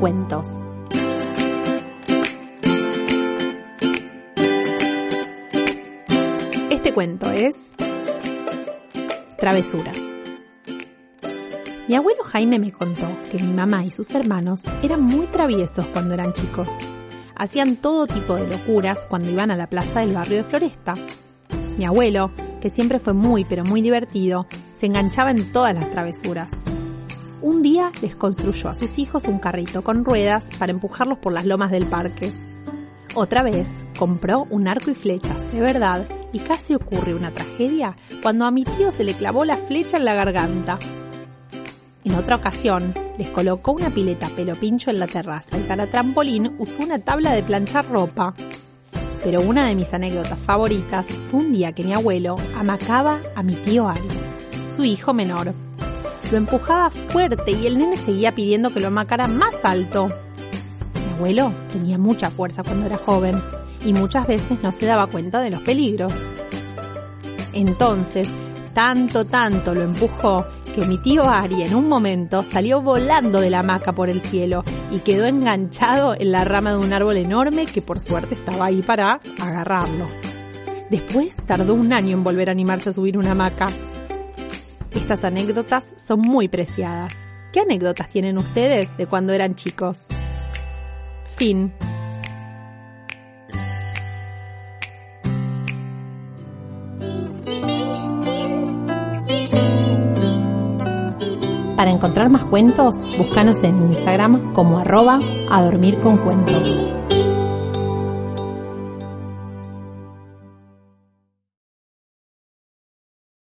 cuentos. Este cuento es Travesuras. Mi abuelo Jaime me contó que mi mamá y sus hermanos eran muy traviesos cuando eran chicos. Hacían todo tipo de locuras cuando iban a la plaza del barrio de Floresta. Mi abuelo, que siempre fue muy pero muy divertido, se enganchaba en todas las travesuras. Un día les construyó a sus hijos un carrito con ruedas para empujarlos por las lomas del parque. Otra vez compró un arco y flechas de verdad y casi ocurre una tragedia cuando a mi tío se le clavó la flecha en la garganta. En otra ocasión, les colocó una pileta pelo pincho en la terraza y para trampolín usó una tabla de planchar ropa. Pero una de mis anécdotas favoritas fue un día que mi abuelo amacaba a mi tío Ari, su hijo menor, lo empujaba fuerte y el nene seguía pidiendo que lo amacara más alto. Mi abuelo tenía mucha fuerza cuando era joven y muchas veces no se daba cuenta de los peligros. Entonces, tanto, tanto lo empujó que mi tío Ari en un momento salió volando de la hamaca por el cielo y quedó enganchado en la rama de un árbol enorme que por suerte estaba ahí para agarrarlo. Después tardó un año en volver a animarse a subir una hamaca estas anécdotas son muy preciadas. ¿Qué anécdotas tienen ustedes de cuando eran chicos? Fin. Para encontrar más cuentos, búscanos en Instagram como arroba a.